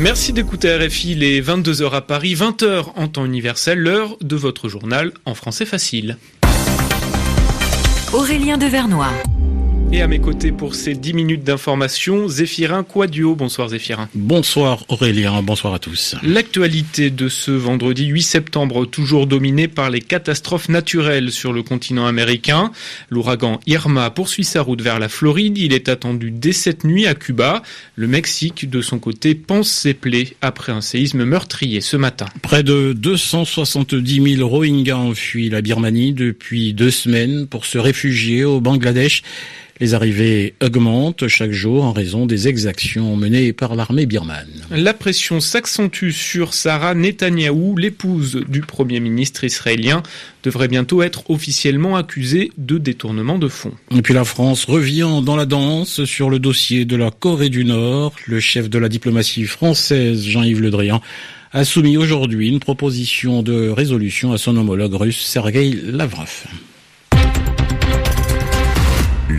Merci d'écouter RFI les 22h à Paris, 20h en temps universel, l'heure de votre journal en français facile. Aurélien Devernois. Et à mes côtés pour ces 10 minutes d'information, Zéphirin Quadio. Bonsoir Zéphirin. Bonsoir Aurélien, bonsoir à tous. L'actualité de ce vendredi 8 septembre, toujours dominée par les catastrophes naturelles sur le continent américain. L'ouragan Irma poursuit sa route vers la Floride. Il est attendu dès cette nuit à Cuba. Le Mexique, de son côté, pense ses plaies après un séisme meurtrier ce matin. Près de 270 000 Rohingyas ont fui la Birmanie depuis deux semaines pour se réfugier au Bangladesh. Les arrivées augmentent chaque jour en raison des exactions menées par l'armée birmane. La pression s'accentue sur Sarah Netanyahou, l'épouse du Premier ministre israélien, devrait bientôt être officiellement accusée de détournement de fonds. Et puis la France revient dans la danse sur le dossier de la Corée du Nord. Le chef de la diplomatie française, Jean-Yves Le Drian, a soumis aujourd'hui une proposition de résolution à son homologue russe, Sergei Lavrov.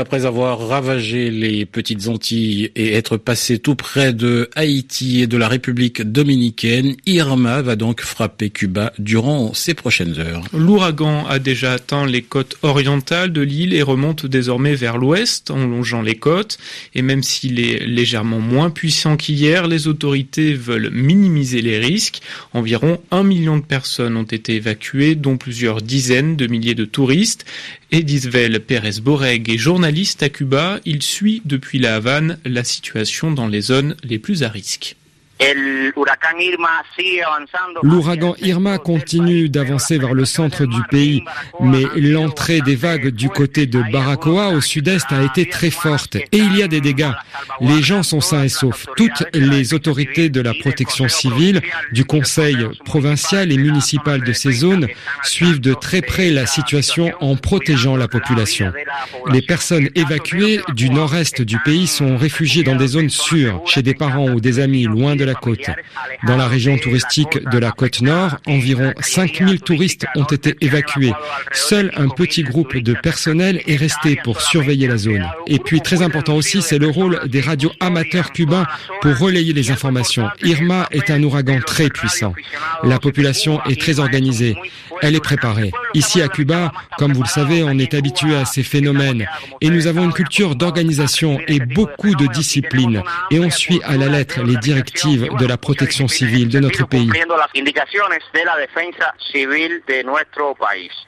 Après avoir ravagé les petites Antilles et être passé tout près de Haïti et de la République dominicaine, Irma va donc frapper Cuba durant ces prochaines heures. L'ouragan a déjà atteint les côtes orientales de l'île et remonte désormais vers l'ouest en longeant les côtes. Et même s'il est légèrement moins puissant qu'hier, les autorités veulent minimiser les risques. Environ un million de personnes ont été évacuées, dont plusieurs dizaines de milliers de touristes. Edisvel Pérez Borreg est journaliste à Cuba. Il suit depuis la Havane la situation dans les zones les plus à risque. L'ouragan Irma continue d'avancer vers le centre du pays, mais l'entrée des vagues du côté de Baracoa au sud-est a été très forte et il y a des dégâts. Les gens sont sains et saufs. Toutes les autorités de la protection civile, du conseil provincial et municipal de ces zones suivent de très près la situation en protégeant la population. Les personnes évacuées du nord-est du pays sont réfugiées dans des zones sûres, chez des parents ou des amis loin de la Dans la région touristique de la côte nord, environ 5000 touristes ont été évacués. Seul un petit groupe de personnel est resté pour surveiller la zone. Et puis très important aussi, c'est le rôle des radios amateurs cubains pour relayer les informations. Irma est un ouragan très puissant. La population est très organisée. Elle est préparée. Ici à Cuba, comme vous le savez, on est habitué à ces phénomènes et nous avons une culture d'organisation et beaucoup de discipline et on suit à la lettre les directives de la protection civile de notre pays.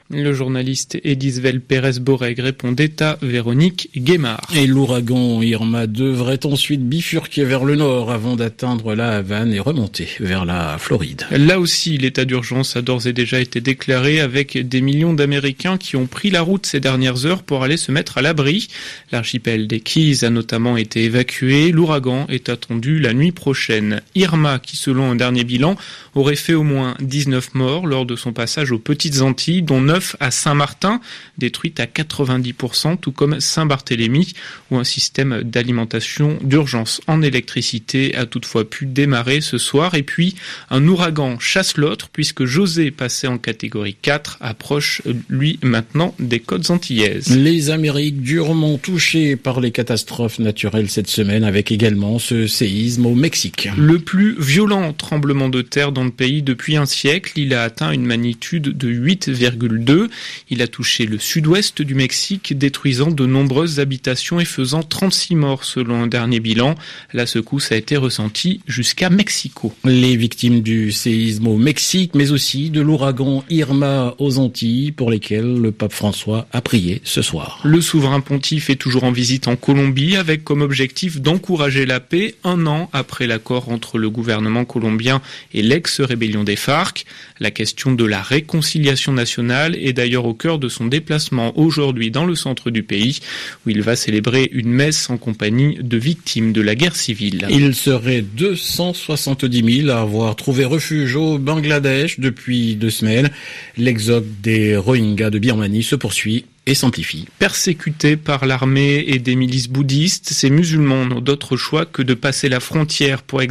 Le journaliste Edisvel Pérez Borreg répondait à Véronique Guémard. Et l'ouragan Irma devrait ensuite bifurquer vers le nord avant d'atteindre la Havane et remonter vers la Floride. Là aussi, l'état d'urgence a d'ores et déjà été déclaré avec des millions d'Américains qui ont pris la route ces dernières heures pour aller se mettre à l'abri. L'archipel des Keys a notamment été évacué. L'ouragan est attendu la nuit prochaine. Irma, qui selon un dernier bilan aurait fait au moins 19 morts lors de son passage aux Petites Antilles, dont 9 à Saint-Martin, détruite à 90%, tout comme Saint-Barthélemy, où un système d'alimentation d'urgence en électricité a toutefois pu démarrer ce soir. Et puis, un ouragan chasse l'autre, puisque José, passé en catégorie 4, approche, lui, maintenant des côtes antillaises. Les Amériques durement touchées par les catastrophes naturelles cette semaine, avec également ce séisme au Mexique. Le plus violent tremblement de terre dans le pays depuis un siècle. Il a atteint une magnitude de 8,2. Il a touché le sud-ouest du Mexique, détruisant de nombreuses habitations et faisant 36 morts selon un dernier bilan. La secousse a été ressentie jusqu'à Mexico. Les victimes du séisme au Mexique, mais aussi de l'ouragan Irma aux Antilles, pour lesquels le pape François a prié ce soir. Le souverain pontife est toujours en visite en Colombie avec comme objectif d'encourager la paix un an après l'accord entre le gouvernement colombien et l'ex-rébellion des FARC. La question de la réconciliation nationale est d'ailleurs au cœur de son déplacement aujourd'hui dans le centre du pays, où il va célébrer une messe en compagnie de victimes de la guerre civile. Il serait 270 000 à avoir trouvé refuge au Bangladesh depuis deux semaines. L'exode des Rohingyas de Birmanie se poursuit et s'amplifie. Persécutés par l'armée et des milices bouddhistes, ces musulmans n'ont d'autre choix que de passer la frontière pour,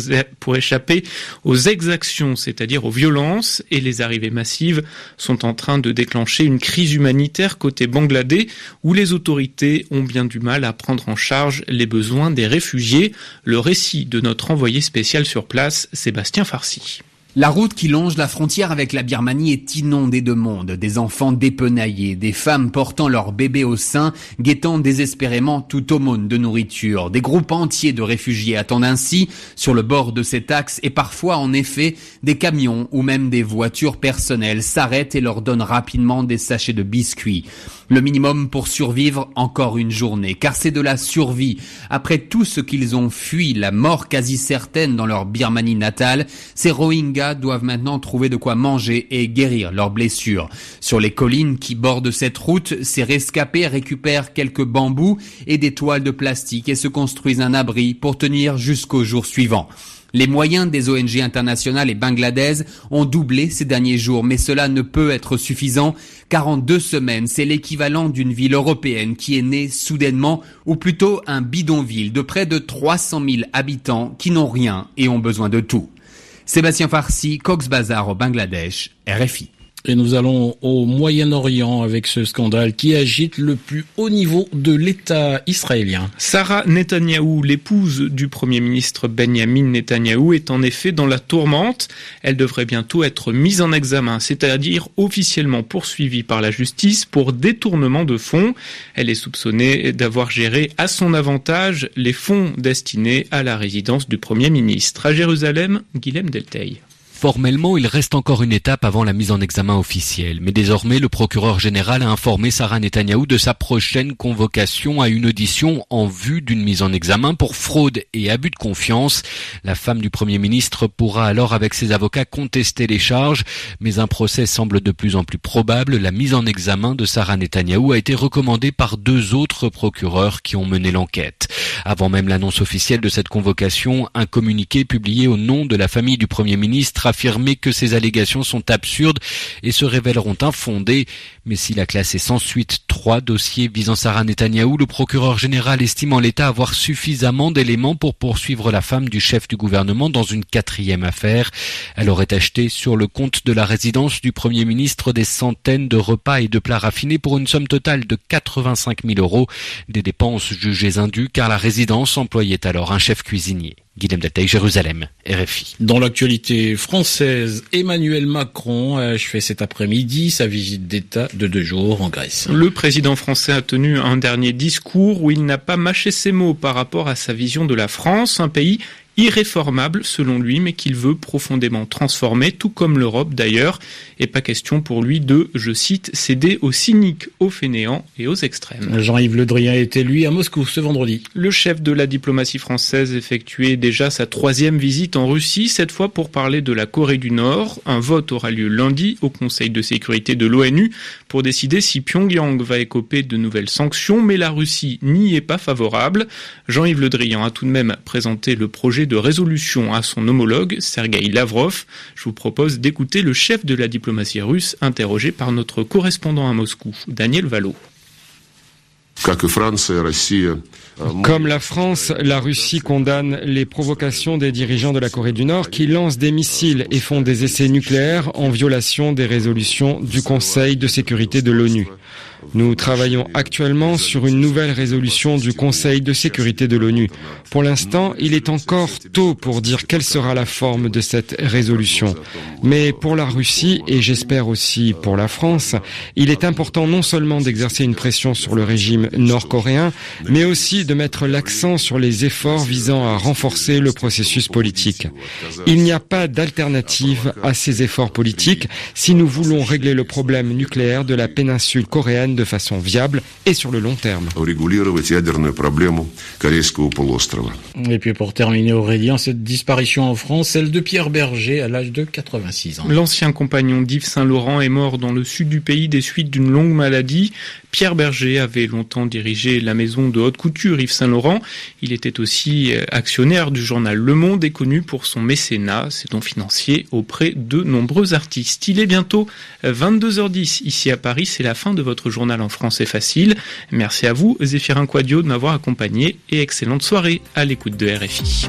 échapper aux exactions, c'est-à-dire aux violences, et les arrivées massives sont en train de déclencher une crise humanitaire côté Bangladesh, où les autorités ont bien du mal à prendre en charge les besoins des réfugiés. Le récit de notre envoyé spécial sur place, Sébastien Farsi. La route qui longe la frontière avec la Birmanie est inondée de monde, des enfants dépenaillés, des femmes portant leurs bébés au sein, guettant désespérément toute aumône de nourriture. Des groupes entiers de réfugiés attendent ainsi sur le bord de cet axe et parfois en effet des camions ou même des voitures personnelles s'arrêtent et leur donnent rapidement des sachets de biscuits. Le minimum pour survivre encore une journée, car c'est de la survie. Après tout ce qu'ils ont fui, la mort quasi certaine dans leur Birmanie natale, ces Rohingyas doivent maintenant trouver de quoi manger et guérir leurs blessures. Sur les collines qui bordent cette route, ces rescapés récupèrent quelques bambous et des toiles de plastique et se construisent un abri pour tenir jusqu'au jour suivant. Les moyens des ONG internationales et bangladaises ont doublé ces derniers jours, mais cela ne peut être suffisant, car en deux semaines, c'est l'équivalent d'une ville européenne qui est née soudainement, ou plutôt un bidonville de près de 300 000 habitants qui n'ont rien et ont besoin de tout. Sébastien Farsi, Cox Bazar au Bangladesh, RFI. Et nous allons au Moyen-Orient avec ce scandale qui agite le plus haut niveau de l'État israélien. Sarah Netanyahou, l'épouse du Premier ministre Benjamin Netanyahou, est en effet dans la tourmente. Elle devrait bientôt être mise en examen, c'est-à-dire officiellement poursuivie par la justice pour détournement de fonds. Elle est soupçonnée d'avoir géré à son avantage les fonds destinés à la résidence du Premier ministre. À Jérusalem, Guilhem Delteil. Formellement, il reste encore une étape avant la mise en examen officielle, mais désormais le procureur général a informé Sarah Netanyahou de sa prochaine convocation à une audition en vue d'une mise en examen pour fraude et abus de confiance. La femme du Premier ministre pourra alors avec ses avocats contester les charges, mais un procès semble de plus en plus probable. La mise en examen de Sarah Netanyahou a été recommandée par deux autres procureurs qui ont mené l'enquête. Avant même l'annonce officielle de cette convocation, un communiqué publié au nom de la famille du Premier ministre affirmer que ces allégations sont absurdes et se révéleront infondées. Mais si la classe est sans suite trois dossiers visant Sarah Netanyahou, le procureur général estime en l'état avoir suffisamment d'éléments pour poursuivre la femme du chef du gouvernement dans une quatrième affaire. Elle aurait acheté sur le compte de la résidence du Premier ministre des centaines de repas et de plats raffinés pour une somme totale de 85 000 euros, des dépenses jugées indues car la résidence employait alors un chef cuisinier. Guillaume Deltaï, Jérusalem, RFI. Dans l'actualité française, Emmanuel Macron a achevé cet après-midi sa visite d'État de deux jours en Grèce. Le président français a tenu un dernier discours où il n'a pas mâché ses mots par rapport à sa vision de la France, un pays irréformable selon lui, mais qu'il veut profondément transformer, tout comme l'Europe d'ailleurs, et pas question pour lui de, je cite, céder aux cyniques, aux fainéants et aux extrêmes. Jean-Yves Le Drian était lui à Moscou ce vendredi. Le chef de la diplomatie française effectuait déjà sa troisième visite en Russie, cette fois pour parler de la Corée du Nord. Un vote aura lieu lundi au Conseil de sécurité de l'ONU pour décider si Pyongyang va écoper de nouvelles sanctions, mais la Russie n'y est pas favorable. Jean-Yves Le Drian a tout de même présenté le projet de résolution à son homologue, Sergei Lavrov. Je vous propose d'écouter le chef de la diplomatie russe interrogé par notre correspondant à Moscou, Daniel Valo. Comme la France, la Russie condamne les provocations des dirigeants de la Corée du Nord qui lancent des missiles et font des essais nucléaires en violation des résolutions du Conseil de sécurité de l'ONU. Nous travaillons actuellement sur une nouvelle résolution du Conseil de sécurité de l'ONU. Pour l'instant, il est encore tôt pour dire quelle sera la forme de cette résolution. Mais pour la Russie, et j'espère aussi pour la France, il est important non seulement d'exercer une pression sur le régime nord-coréen, mais aussi de mettre l'accent sur les efforts visant à renforcer le processus politique. Il n'y a pas d'alternative à ces efforts politiques si nous voulons régler le problème nucléaire de la péninsule coréenne de façon viable et sur le long terme. Et puis pour terminer Aurélien, cette disparition en France, celle de Pierre Berger à l'âge de 86 ans. L'ancien compagnon d'Yves Saint-Laurent est mort dans le sud du pays des suites d'une longue maladie. Pierre Berger avait longtemps dirigé la maison de haute couture Yves Saint-Laurent. Il était aussi euh, actionnaire du journal Le Monde et connu pour son mécénat, ses dons financiers auprès de nombreux artistes. Il est bientôt 22h10 ici à Paris, c'est la fin de votre journée en français facile. Merci à vous, Zéphirin Quadio, de m'avoir accompagné et excellente soirée à l'écoute de RFI.